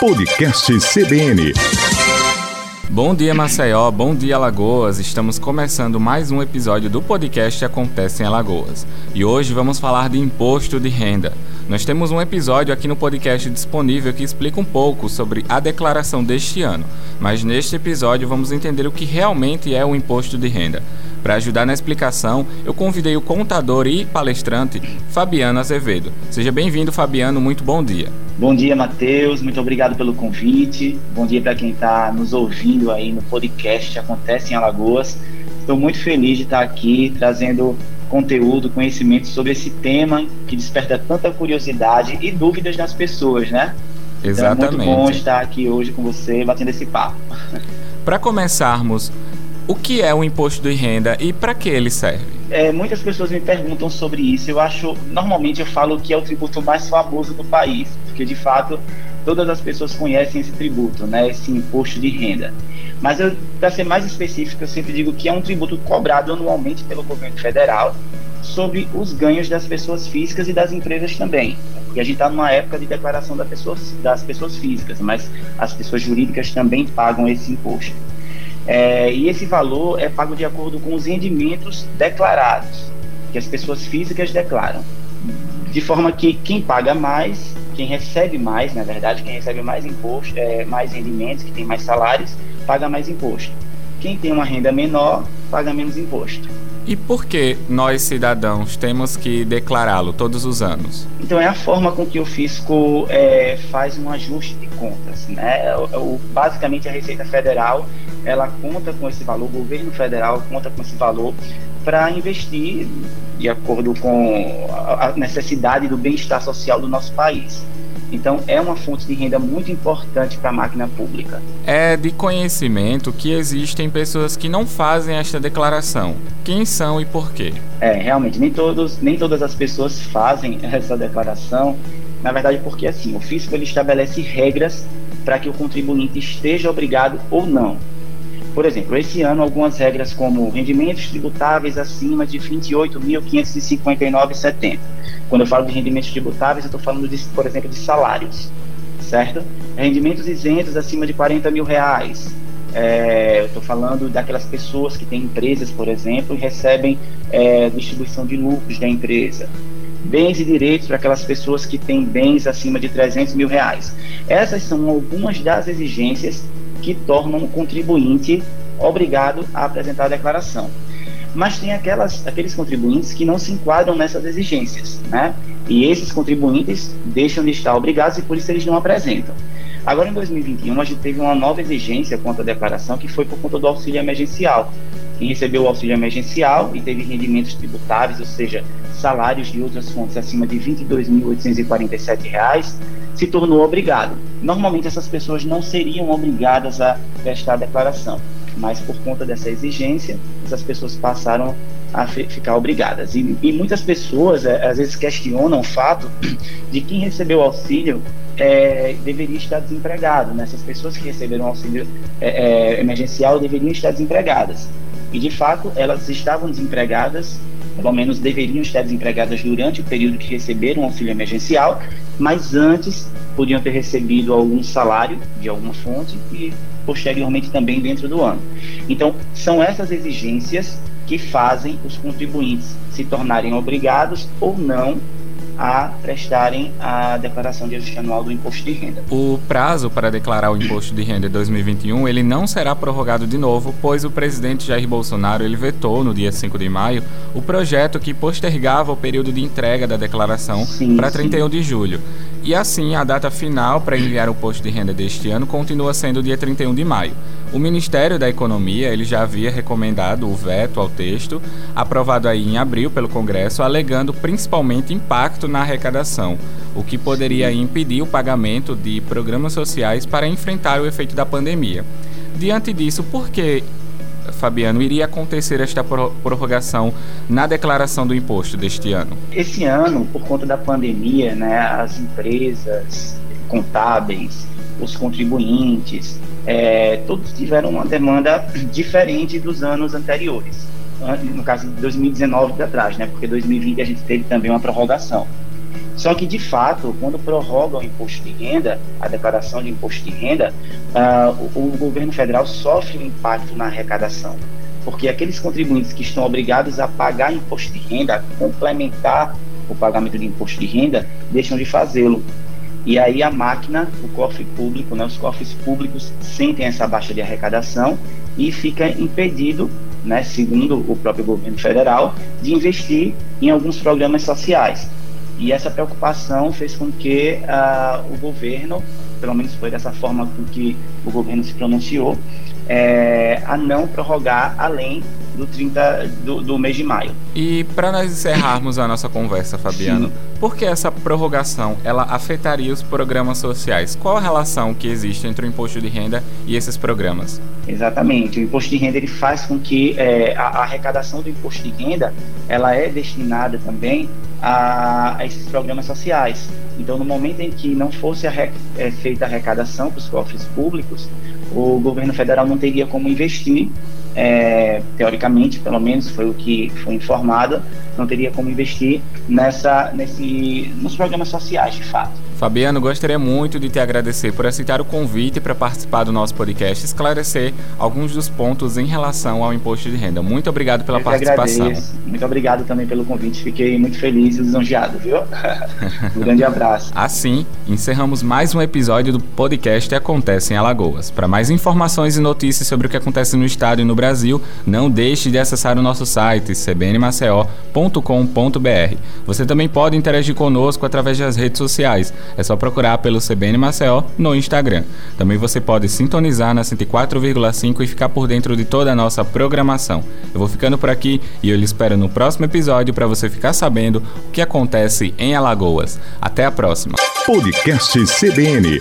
Podcast CBN. Bom dia, Maceió. Bom dia, Alagoas. Estamos começando mais um episódio do podcast Acontece em Alagoas. E hoje vamos falar de imposto de renda. Nós temos um episódio aqui no podcast disponível que explica um pouco sobre a declaração deste ano, mas neste episódio vamos entender o que realmente é o imposto de renda. Para ajudar na explicação, eu convidei o contador e palestrante Fabiano Azevedo. Seja bem-vindo, Fabiano. Muito bom dia. Bom dia, Matheus. Muito obrigado pelo convite. Bom dia para quem está nos ouvindo aí no podcast Acontece em Alagoas. Estou muito feliz de estar aqui trazendo conteúdo, conhecimento sobre esse tema que desperta tanta curiosidade e dúvidas nas pessoas, né? Exatamente. Então é muito bom estar aqui hoje com você, batendo esse papo. Para começarmos, o que é o imposto de renda e para que ele serve? É, muitas pessoas me perguntam sobre isso. Eu acho, normalmente eu falo que é o tributo mais famoso do país, porque de fato todas as pessoas conhecem esse tributo, né, esse imposto de renda. Mas para ser mais específico, eu sempre digo que é um tributo cobrado anualmente pelo governo federal sobre os ganhos das pessoas físicas e das empresas também. Porque a gente está numa época de declaração das pessoas, das pessoas físicas, mas as pessoas jurídicas também pagam esse imposto. É, e esse valor é pago de acordo com os rendimentos declarados, que as pessoas físicas declaram. De forma que quem paga mais, quem recebe mais, na verdade, quem recebe mais imposto, é, mais rendimentos, que tem mais salários, paga mais imposto. Quem tem uma renda menor, paga menos imposto. E por que nós, cidadãos, temos que declará-lo todos os anos? Então, é a forma com que o fisco é, faz um ajuste de contas. Né? O, basicamente, a Receita Federal ela conta com esse valor, o governo federal conta com esse valor para investir de acordo com a necessidade do bem-estar social do nosso país. Então, é uma fonte de renda muito importante para a máquina pública. É de conhecimento que existem pessoas que não fazem esta declaração. Quem são e por quê? É, realmente, nem, todos, nem todas as pessoas fazem essa declaração. Na verdade, porque assim, o fisco ele estabelece regras para que o contribuinte esteja obrigado ou não por exemplo, esse ano algumas regras como rendimentos tributáveis acima de 28.559,70. Quando eu falo de rendimentos tributáveis, eu estou falando, de, por exemplo, de salários, certo? Rendimentos isentos acima de 40 mil reais. É, eu estou falando daquelas pessoas que têm empresas, por exemplo, e recebem é, distribuição de lucros da empresa. Bens e direitos para aquelas pessoas que têm bens acima de 300 mil reais. Essas são algumas das exigências que tornam o contribuinte obrigado a apresentar a declaração. Mas tem aquelas, aqueles contribuintes que não se enquadram nessas exigências, né? E esses contribuintes deixam de estar obrigados e por isso eles não apresentam. Agora, em 2021, a gente teve uma nova exigência quanto à declaração, que foi por conta do auxílio emergencial. Quem recebeu o auxílio emergencial e teve rendimentos tributáveis, ou seja, salários de outras fontes acima de R$ 22.847, se tornou obrigado. Normalmente essas pessoas não seriam obrigadas a prestar a declaração, mas por conta dessa exigência, essas pessoas passaram a ficar obrigadas. E, e muitas pessoas é, às vezes questionam o fato de quem recebeu auxílio é, deveria estar desempregado. Né? Essas pessoas que receberam auxílio é, é, emergencial deveriam estar desempregadas. E de fato, elas estavam desempregadas pelo menos deveriam estar desempregadas durante o período que receberam auxílio emergencial, mas antes podiam ter recebido algum salário de alguma fonte e posteriormente também dentro do ano. Então, são essas exigências que fazem os contribuintes se tornarem obrigados ou não a prestarem a declaração de ajuste anual do imposto de renda. O prazo para declarar o imposto de renda de 2021 ele não será prorrogado de novo, pois o presidente Jair Bolsonaro ele vetou no dia 5 de maio o projeto que postergava o período de entrega da declaração para 31 sim. de julho. E assim, a data final para enviar o imposto de renda deste ano continua sendo o dia 31 de maio. O Ministério da Economia ele já havia recomendado o veto ao texto, aprovado aí em abril pelo Congresso, alegando principalmente impacto na arrecadação, o que poderia impedir o pagamento de programas sociais para enfrentar o efeito da pandemia. Diante disso, por que Fabiano, iria acontecer esta prorrogação na declaração do imposto deste ano? Esse ano, por conta da pandemia, né, as empresas contábeis, os contribuintes, é, todos tiveram uma demanda diferente dos anos anteriores. No caso de 2019 para trás, né? Porque 2020 a gente teve também uma prorrogação. Só que, de fato, quando prorroga o imposto de renda, a declaração de imposto de renda, uh, o, o governo federal sofre um impacto na arrecadação porque aqueles contribuintes que estão obrigados a pagar imposto de renda, a complementar o pagamento de imposto de renda, deixam de fazê-lo. E aí a máquina, o cofre público, né, os cofres públicos sentem essa baixa de arrecadação e fica impedido, né, segundo o próprio governo federal, de investir em alguns programas sociais. E essa preocupação fez com que uh, o governo, pelo menos foi dessa forma com que o governo se pronunciou, é, a não prorrogar além do 30 do, do mês de maio. E para nós encerrarmos a nossa conversa, Fabiano, Sim. por que essa prorrogação ela afetaria os programas sociais? Qual a relação que existe entre o imposto de renda e esses programas? Exatamente, o imposto de renda ele faz com que é, a, a, arrecadação do imposto de renda ela é destinada também a, a esses programas sociais. Então, no momento em que não fosse a, é, feita a arrecadação para os cofres públicos, o governo federal não teria como investir, é, teoricamente, pelo menos foi o que foi informado, não teria como investir nessa, nesse, nos programas sociais, de fato. Fabiano, gostaria muito de te agradecer por aceitar o convite para participar do nosso podcast e esclarecer alguns dos pontos em relação ao imposto de renda. Muito obrigado pela Eu participação. Agradeço. Muito obrigado também pelo convite. Fiquei muito feliz e lisonjeado, viu? um grande abraço. Assim, encerramos mais um episódio do podcast Acontece em Alagoas. Para mais informações e notícias sobre o que acontece no estado e no Brasil, não deixe de acessar o nosso site cbnmaceo.com.br. Você também pode interagir conosco através das redes sociais é só procurar pelo CBN Maceió no Instagram. Também você pode sintonizar na 104,5 e ficar por dentro de toda a nossa programação. Eu vou ficando por aqui e eu lhe espero no próximo episódio para você ficar sabendo o que acontece em Alagoas. Até a próxima. Podcast CBN.